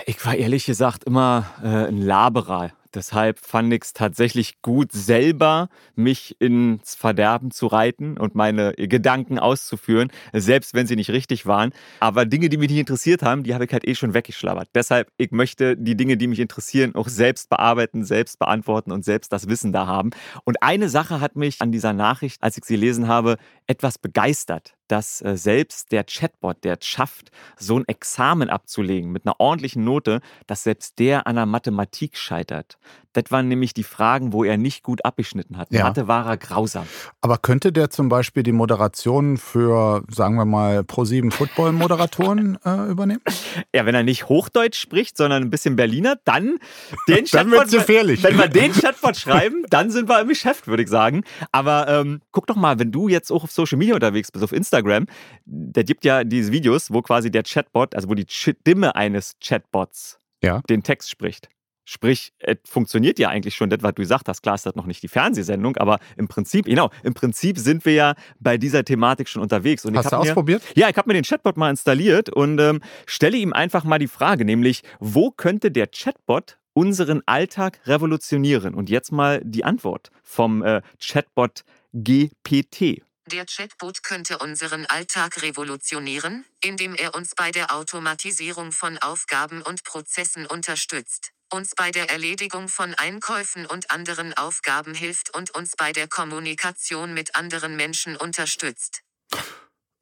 ich war ehrlich gesagt immer äh, ein Laberer Deshalb fand ich es tatsächlich gut, selber mich ins Verderben zu reiten und meine Gedanken auszuführen, selbst wenn sie nicht richtig waren. Aber Dinge, die mich nicht interessiert haben, die habe ich halt eh schon weggeschlabbert. Deshalb, ich möchte die Dinge, die mich interessieren, auch selbst bearbeiten, selbst beantworten und selbst das Wissen da haben. Und eine Sache hat mich an dieser Nachricht, als ich sie gelesen habe, etwas begeistert dass äh, selbst der Chatbot, der es schafft, so ein Examen abzulegen mit einer ordentlichen Note, dass selbst der an der Mathematik scheitert. Das waren nämlich die Fragen, wo er nicht gut abgeschnitten hat. Ja. Mathe war er grausam. Aber könnte der zum Beispiel die Moderation für, sagen wir mal, Pro7 Football-Moderatoren äh, übernehmen? Ja, wenn er nicht Hochdeutsch spricht, sondern ein bisschen Berliner, dann den Dann wird's gefährlich. Wenn wir den Chatbot schreiben, dann sind wir im Geschäft, würde ich sagen. Aber ähm, guck doch mal, wenn du jetzt auch auf Social Media unterwegs bist, auf Instagram, der gibt ja diese Videos, wo quasi der Chatbot, also wo die Stimme eines Chatbots Ja. den Text spricht. Sprich, es funktioniert ja eigentlich schon das, was du gesagt hast. Klar ist das noch nicht die Fernsehsendung, aber im Prinzip, genau, im Prinzip sind wir ja bei dieser Thematik schon unterwegs. Und ich Hast du hab mir, ausprobiert? Ja, ich habe mir den Chatbot mal installiert und ähm, stelle ihm einfach mal die Frage, nämlich, wo könnte der Chatbot unseren Alltag revolutionieren? Und jetzt mal die Antwort vom äh, Chatbot GPT. Der Chatbot könnte unseren Alltag revolutionieren, indem er uns bei der Automatisierung von Aufgaben und Prozessen unterstützt, uns bei der Erledigung von Einkäufen und anderen Aufgaben hilft und uns bei der Kommunikation mit anderen Menschen unterstützt.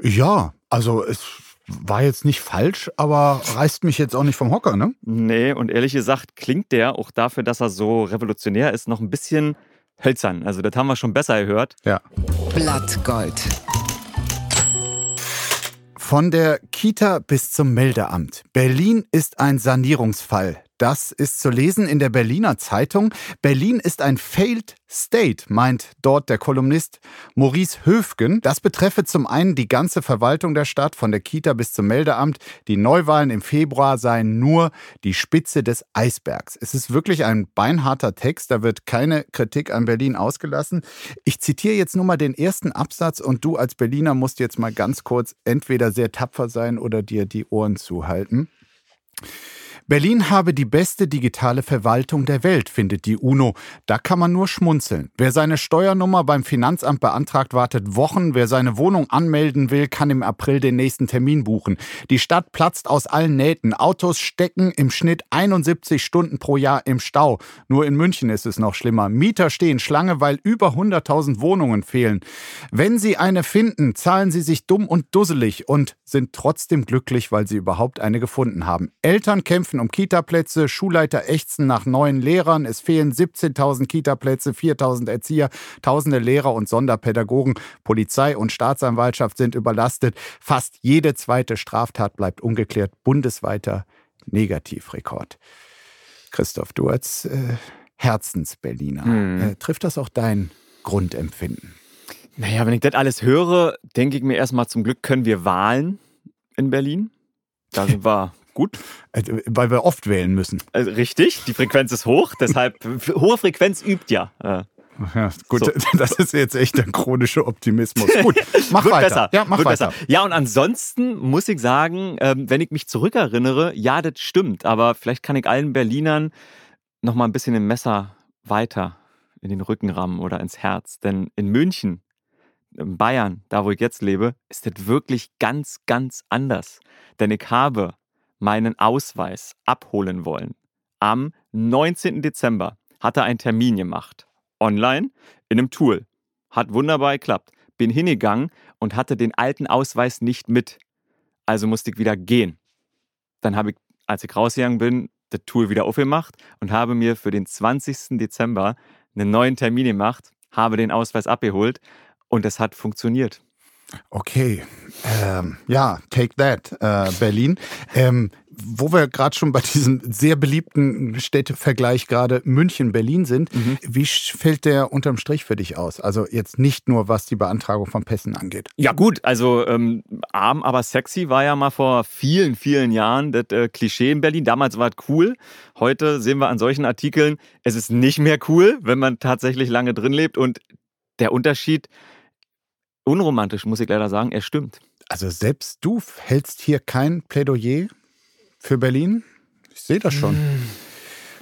Ja, also es war jetzt nicht falsch, aber reißt mich jetzt auch nicht vom Hocker, ne? Nee, und ehrlich gesagt klingt der auch dafür, dass er so revolutionär ist, noch ein bisschen hölzern. Also das haben wir schon besser gehört. Ja. Blattgold. Von der Kita bis zum Meldeamt. Berlin ist ein Sanierungsfall. Das ist zu lesen in der Berliner Zeitung. Berlin ist ein failed state, meint dort der Kolumnist Maurice Höfgen. Das betreffe zum einen die ganze Verwaltung der Stadt, von der Kita bis zum Meldeamt. Die Neuwahlen im Februar seien nur die Spitze des Eisbergs. Es ist wirklich ein beinharter Text, da wird keine Kritik an Berlin ausgelassen. Ich zitiere jetzt nur mal den ersten Absatz und du als Berliner musst jetzt mal ganz kurz entweder sehr tapfer sein oder dir die Ohren zuhalten. Berlin habe die beste digitale Verwaltung der Welt, findet die UNO. Da kann man nur schmunzeln. Wer seine Steuernummer beim Finanzamt beantragt, wartet Wochen. Wer seine Wohnung anmelden will, kann im April den nächsten Termin buchen. Die Stadt platzt aus allen Nähten. Autos stecken im Schnitt 71 Stunden pro Jahr im Stau. Nur in München ist es noch schlimmer. Mieter stehen Schlange, weil über 100.000 Wohnungen fehlen. Wenn sie eine finden, zahlen sie sich dumm und dusselig und sind trotzdem glücklich, weil sie überhaupt eine gefunden haben. Eltern kämpfen um Kitaplätze, Schulleiter ächzen nach neuen Lehrern, es fehlen 17.000 Kitaplätze, 4.000 Erzieher, tausende Lehrer und Sonderpädagogen, Polizei und Staatsanwaltschaft sind überlastet, fast jede zweite Straftat bleibt ungeklärt, bundesweiter Negativrekord. Christoph, du als äh, Herzensberliner, Hm. äh, trifft das auch dein Grundempfinden? Naja, wenn ich das alles höre, denke ich mir erstmal, zum Glück können wir Wahlen in Berlin. Da sind wir gut. Äh, weil wir oft wählen müssen. Also richtig, die Frequenz ist hoch, deshalb hohe Frequenz übt ja. Äh, Ja, gut, So. das ist jetzt echt ein chronischer Optimismus. Gut, mach wird weiter. besser. Ja, mach wird weiter. besser. Ja, und ansonsten muss ich sagen, ähm, wenn ich mich zurückerinnere, ja, das stimmt. Aber vielleicht kann ich allen Berlinern noch mal ein bisschen ein Messer weiter in den Rücken rammen oder ins Herz. Denn in München, in Bayern, da wo ich jetzt lebe, ist das wirklich ganz, ganz anders. Denn ich habe meinen Ausweis abholen wollen. Am 19. Dezember hat er einen Termin gemacht. Online in einem Tool. Hat wunderbar geklappt. Bin hingegangen und hatte den alten Ausweis nicht mit. Also musste ich wieder gehen. Dann habe ich, als ich rausgegangen bin, das Tool wieder aufgemacht und habe mir für den 20. Dezember einen neuen Termin gemacht, habe den Ausweis abgeholt und es hat funktioniert. Okay, ähm, ja, take that, äh, Berlin. Ähm, wo wir gerade schon bei diesem sehr beliebten Städtevergleich gerade München-Berlin sind, Mhm. wie fällt der unterm Strich für dich aus? Also jetzt nicht nur, was die Beantragung von Pässen angeht. Ja gut, also ähm, arm, aber sexy war ja mal vor vielen, vielen Jahren das äh, Klischee in Berlin. Damals war es cool. Heute sehen wir an solchen Artikeln, es ist nicht mehr cool, wenn man tatsächlich lange drin lebt. Und der Unterschied, unromantisch muss ich leider sagen, er stimmt. Also selbst du hältst hier kein Plädoyer für Berlin? Ich sehe das schon.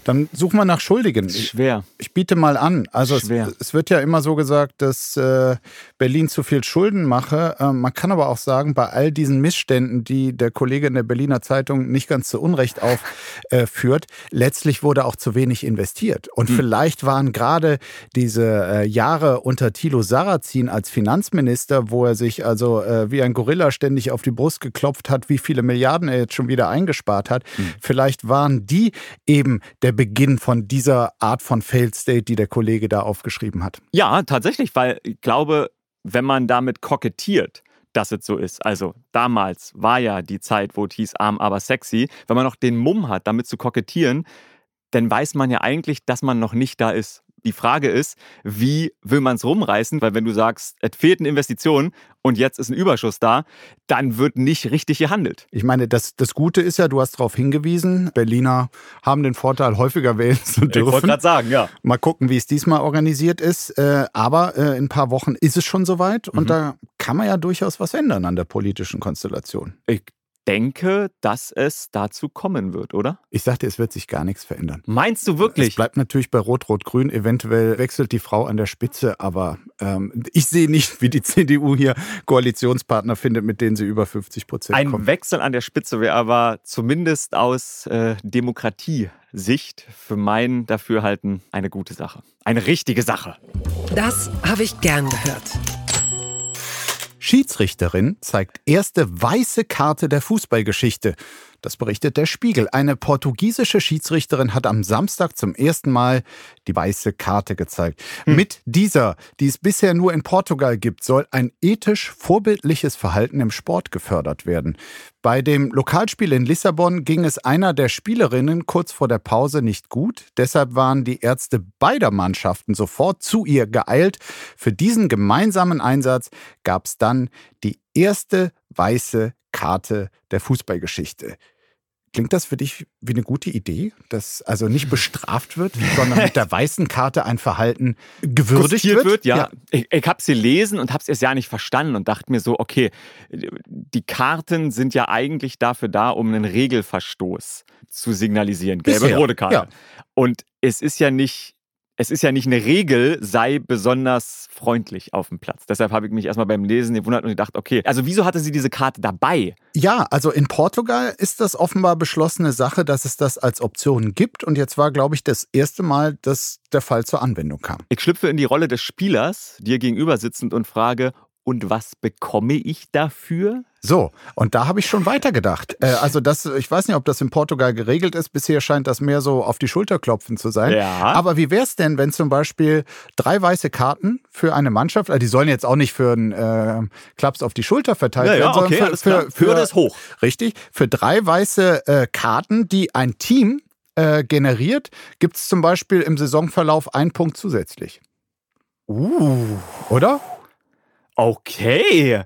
Dann such mal nach Schuldigen. Ist Ich, schwer. ich biete mal an. Also es, Schwer. es wird ja immer so gesagt, dass äh, Berlin zu viel Schulden mache. Äh, man kann aber auch sagen, bei all diesen Missständen, die der Kollege in der Berliner Zeitung nicht ganz zu Unrecht aufführt, letztlich wurde auch zu wenig investiert. Und vielleicht waren gerade diese äh, Jahre unter Thilo Sarrazin als Finanzminister, wo er sich also äh, wie ein Gorilla ständig auf die Brust geklopft hat, wie viele Milliarden er jetzt schon wieder eingespart hat, vielleicht waren die eben der Beginn von dieser Art von Failed State, die der Kollege da aufgeschrieben hat. Ja, tatsächlich, weil ich glaube, wenn man damit kokettiert, dass es so ist. Also damals war ja die Zeit, wo es hieß arm, aber sexy. Wenn man noch den Mumm hat, damit zu kokettieren, dann weiß man ja eigentlich, dass man noch nicht da ist. Die Frage ist, wie will man es rumreißen? Weil wenn du sagst, es fehlt eine Investition und jetzt ist ein Überschuss da, dann wird nicht richtig gehandelt. Ich meine, das, das Gute ist ja, du hast darauf hingewiesen, Berliner haben den Vorteil, häufiger wählen zu dürfen. Ich wollte gerade sagen, ja. Mal gucken, wie es diesmal organisiert ist. Äh, aber äh, in ein paar Wochen ist es schon soweit und mhm. da kann man ja durchaus was ändern an der politischen Konstellation. Ich denke, dass es dazu kommen wird, oder? Ich sagte, es wird sich gar nichts verändern. Meinst du wirklich? Es bleibt natürlich bei Rot-Rot-Grün. Eventuell wechselt die Frau an der Spitze, aber ähm, ich sehe nicht, wie die CDU hier Koalitionspartner findet, mit denen sie über 50 Prozent kommen. Ein Wechsel an der Spitze wäre aber zumindest aus äh, Demokratie-Sicht für mein Dafürhalten eine gute Sache. Eine richtige Sache. Das habe ich gern gehört. Schiedsrichterin zeigt erste weiße Karte der Fußballgeschichte. Das berichtet der Spiegel. Eine portugiesische Schiedsrichterin hat am Samstag zum ersten Mal die weiße Karte gezeigt. Hm. Mit dieser, die es bisher nur in Portugal gibt, soll ein ethisch vorbildliches Verhalten im Sport gefördert werden. Bei dem Lokalspiel in Lissabon ging es einer der Spielerinnen kurz vor der Pause nicht gut. Deshalb waren die Ärzte beider Mannschaften sofort zu ihr geeilt. Für diesen gemeinsamen Einsatz gab es dann die erste weiße Karte der Fußballgeschichte. Klingt das für dich wie eine gute Idee, dass also nicht bestraft wird, sondern mit der weißen Karte ein Verhalten gewürdigt wird? wird? Ja, ja. ich, ich habe es gelesen und habe es erst ja nicht verstanden und dachte mir so, okay, die Karten sind ja eigentlich dafür da, um einen Regelverstoß zu signalisieren, gelbe Bisher, rote Karte. Ja. Und es ist ja nicht es ist ja nicht eine Regel, sei besonders freundlich auf dem Platz. Deshalb habe ich mich erstmal beim Lesen gewundert und gedacht, okay, also wieso hatte sie diese Karte dabei? Ja, also in Portugal ist das offenbar beschlossene Sache, dass es das als Option gibt. Und jetzt war, glaube ich, das erste Mal, dass der Fall zur Anwendung kam. Ich schlüpfe in die Rolle des Spielers, dir gegenüber sitzend und frage, und was bekomme ich dafür? So, und da habe ich schon weitergedacht. Äh, also das, ich weiß nicht, ob das in Portugal geregelt ist. Bisher scheint das mehr so auf die Schulter klopfen zu sein. Ja. Aber wie wäre es denn, wenn zum Beispiel drei weiße Karten für eine Mannschaft, also die sollen jetzt auch nicht für einen äh, Klaps auf die Schulter verteilt ja, werden, ja, okay, sondern für, für, für, für das hoch. Richtig, für drei weiße äh, Karten, die ein Team äh, generiert, gibt es zum Beispiel im Saisonverlauf einen Punkt zusätzlich. Uh. Oder? Okay.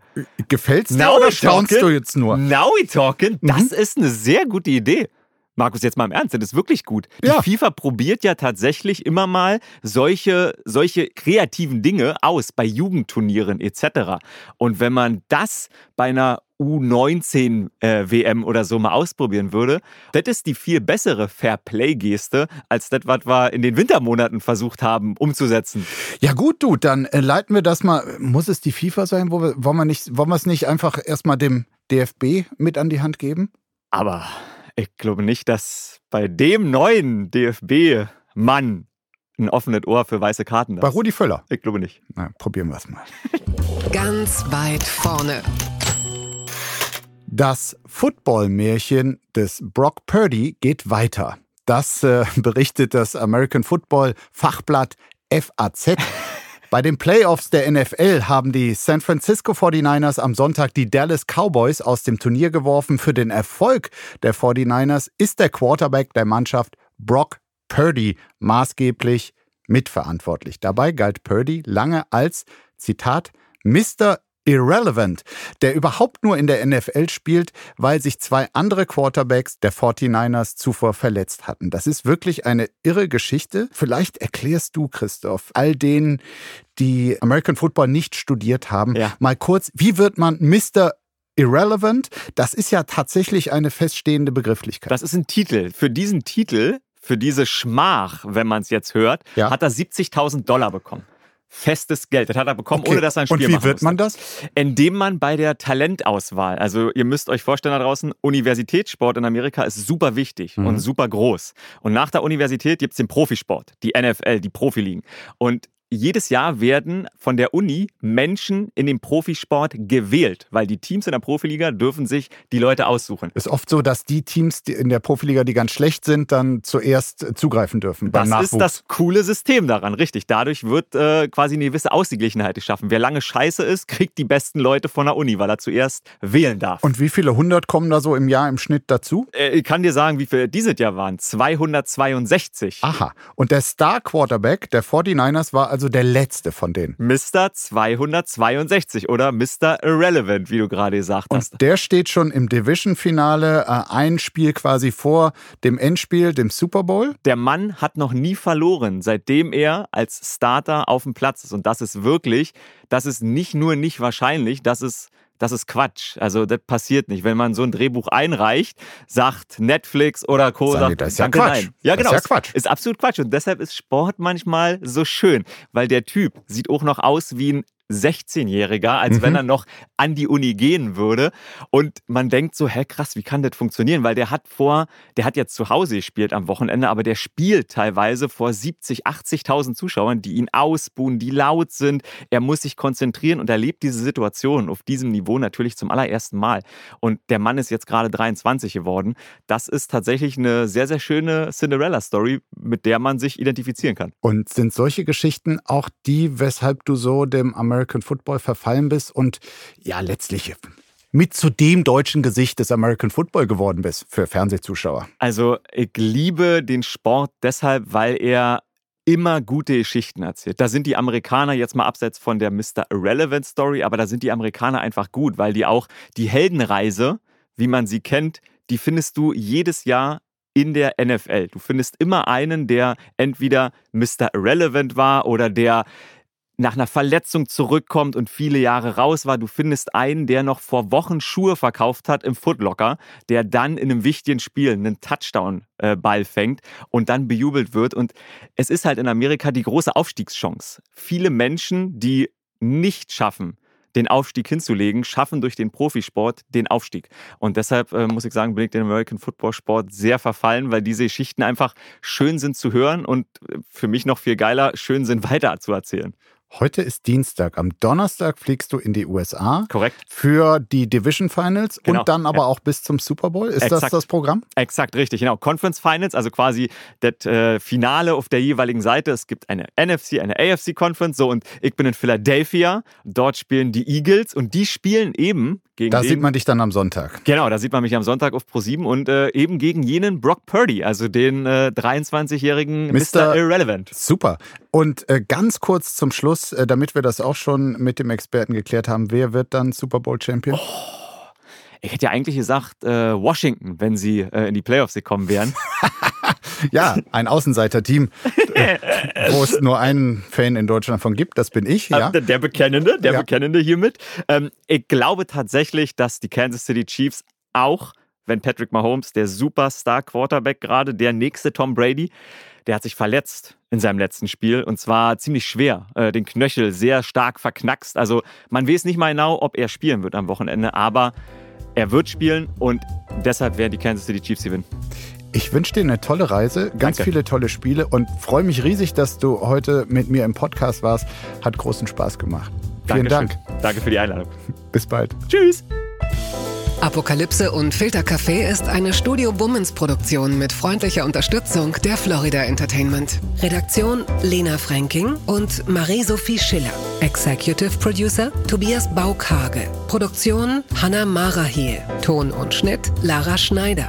Gefällt's dir Now oder staunst du jetzt nur? Now we talking. Das mhm. ist eine sehr gute Idee. Markus, jetzt mal im Ernst, das ist wirklich gut. Die ja. FIFA probiert ja tatsächlich immer mal solche, solche kreativen Dinge aus bei Jugendturnieren etc. Und wenn man das bei einer U19 äh, WM oder so mal ausprobieren würde, das ist die viel bessere Fair-Play-Geste als das, was wir in den Wintermonaten versucht haben umzusetzen. Ja gut, du, dann äh, leiten wir das mal. Muss es die FIFA sein? Wo wir, wollen, wir nicht, wollen wir es nicht einfach erstmal dem DFB mit an die Hand geben? Aber ich glaube nicht, dass bei dem neuen DFB-Mann ein offenes Ohr für weiße Karten ist. Bei Rudi Völler? Ich glaube nicht. Na, probieren wir es mal. Ganz weit vorne. Das Football-Märchen des Brock Purdy geht weiter. Das äh, berichtet das American Football Fachblatt FAZ. Bei den Playoffs der NFL haben die San Francisco 49ers am Sonntag die Dallas Cowboys aus dem Turnier geworfen. Für den Erfolg der 49ers ist der Quarterback der Mannschaft Brock Purdy maßgeblich mitverantwortlich. Dabei galt Purdy lange als, Zitat, Mr. Irrelevant, der überhaupt nur in der NFL spielt, weil sich zwei andere Quarterbacks der 49ers zuvor verletzt hatten. Das ist wirklich eine irre Geschichte. Vielleicht erklärst du, Christoph, all denen, die American Football nicht studiert haben, ja. mal kurz, wie wird man Mr. Irrelevant? Das ist ja tatsächlich eine feststehende Begrifflichkeit. Das ist ein Titel. Für diesen Titel, für diese Schmach, wenn man es jetzt hört, ja. hat er 70.000 Dollar bekommen festes Geld. Das hat er bekommen, okay. ohne dass er ein Spiel Und wie wird man das? Indem man bei der Talentauswahl, also ihr müsst euch vorstellen da draußen, Universitätssport in Amerika ist super wichtig mhm. und super groß. Und nach der Universität gibt es den Profisport, die NFL, die Profiligen. Und jedes Jahr werden von der Uni Menschen in den Profisport gewählt, weil die Teams in der Profiliga dürfen sich die Leute aussuchen. Ist oft so, dass die Teams in der Profiliga, die ganz schlecht sind, dann zuerst zugreifen dürfen. Das ist das coole System daran, richtig. Dadurch wird äh, quasi eine gewisse Ausgeglichenheit geschaffen. Wer lange scheiße ist, kriegt die besten Leute von der Uni, weil er zuerst wählen darf. Und wie viele hundert kommen da so im Jahr im Schnitt dazu? Äh, ich kann dir sagen, wie viele dieses Jahr waren. 262. Aha. Und der Star Quarterback der 49ers war also der letzte von denen. Mr. 262 oder Mr. Irrelevant, wie du gerade gesagt hast. Und der steht schon im Division-Finale, äh, ein Spiel quasi vor dem Endspiel, dem Super Bowl. Der Mann hat noch nie verloren, seitdem er als Starter auf dem Platz ist. Und das ist wirklich, das ist nicht nur nicht wahrscheinlich, das ist das ist Quatsch. Also das passiert nicht. Wenn man so ein Drehbuch einreicht, sagt Netflix oder Co. Sagt, das ist ja Quatsch. Nein. Ja, genau. Das ist ja Quatsch. Ist absolut Quatsch. Und deshalb ist Sport manchmal so schön, weil der Typ sieht auch noch aus wie ein 16-Jähriger, als mhm. wenn er noch an die Uni gehen würde. Und man denkt so, hä, krass, wie kann das funktionieren? Weil der hat vor, der hat jetzt zu Hause gespielt am Wochenende, aber der spielt teilweise vor 70, 80.000 Zuschauern, die ihn ausbuhen, die laut sind. Er muss sich konzentrieren und erlebt diese Situation auf diesem Niveau natürlich zum allerersten Mal. Und der Mann ist jetzt gerade 23 geworden. Das ist tatsächlich eine sehr, sehr schöne Cinderella-Story, mit der man sich identifizieren kann. Und sind solche Geschichten auch die, weshalb du so dem American American Football verfallen bist und ja, letztlich mit zu dem deutschen Gesicht des American Football geworden bist für Fernsehzuschauer? Also, ich liebe den Sport deshalb, weil er immer gute Geschichten erzählt. Da sind die Amerikaner jetzt mal abseits von der Mr. Irrelevant Story, aber da sind die Amerikaner einfach gut, weil die auch die Heldenreise, wie man sie kennt, die findest du jedes Jahr in der NFL. Du findest immer einen, der entweder Mr. Irrelevant war oder der nach einer Verletzung zurückkommt und viele Jahre raus war. Du findest einen, der noch vor Wochen Schuhe verkauft hat im Footlocker, der dann in einem wichtigen Spiel einen Touchdown-Ball äh, fängt und dann bejubelt wird. Und es ist halt in Amerika die große Aufstiegschance. Viele Menschen, die nicht schaffen, den Aufstieg hinzulegen, schaffen durch den Profisport den Aufstieg. Und deshalb äh, muss ich sagen, bin ich den American Football Sport sehr verfallen, weil diese Geschichten einfach schön sind zu hören und äh, für mich noch viel geiler, schön sind weiter zu erzählen. Heute ist Dienstag. Am Donnerstag fliegst du in die USA. Korrekt. Für die Division Finals genau. und dann aber ja. auch bis zum Super Bowl. Ist Exakt. das das Programm? Exakt, richtig. Genau. Conference Finals, also quasi das äh, Finale auf der jeweiligen Seite. Es gibt eine NFC, eine AFC Conference. So, und ich bin in Philadelphia. Dort spielen die Eagles und die spielen eben gegen da sieht man dich dann am Sonntag. Genau, da sieht man mich am Sonntag auf Pro7 und äh, eben gegen jenen Brock Purdy, also den äh, 23-jährigen Mr. Irrelevant. Super. Und äh, ganz kurz zum Schluss, äh, damit wir das auch schon mit dem Experten geklärt haben, wer wird dann Super Bowl Champion? Oh. Ich hätte ja eigentlich gesagt, äh, Washington, wenn sie äh, in die Playoffs gekommen wären. ja, ein Außenseiter-Team, wo es nur einen Fan in Deutschland von gibt, das bin ich. Ja. Der, der Bekennende, der ja. Bekennende hiermit. Ähm, ich glaube tatsächlich, dass die Kansas City Chiefs auch, wenn Patrick Mahomes, der Superstar-Quarterback gerade, der nächste Tom Brady, der hat sich verletzt in seinem letzten Spiel und zwar ziemlich schwer. Äh, den Knöchel sehr stark verknackst. Also man weiß nicht mal genau, ob er spielen wird am Wochenende, aber er wird spielen und deshalb werden die Kansas City Chiefs gewinnen. Ich wünsche dir eine tolle Reise, ganz Danke. viele tolle Spiele und freue mich riesig, dass du heute mit mir im Podcast warst. Hat großen Spaß gemacht. Vielen Dankeschön. Dank. Danke für die Einladung. Bis bald. Tschüss. Apokalypse und Filtercafé ist eine Studio Bummens Produktion mit freundlicher Unterstützung der Florida Entertainment. Redaktion Lena Fränking und Marie-Sophie Schiller. Executive Producer Tobias Baukage. Produktion Hanna Marahiel. Ton und Schnitt Lara Schneider.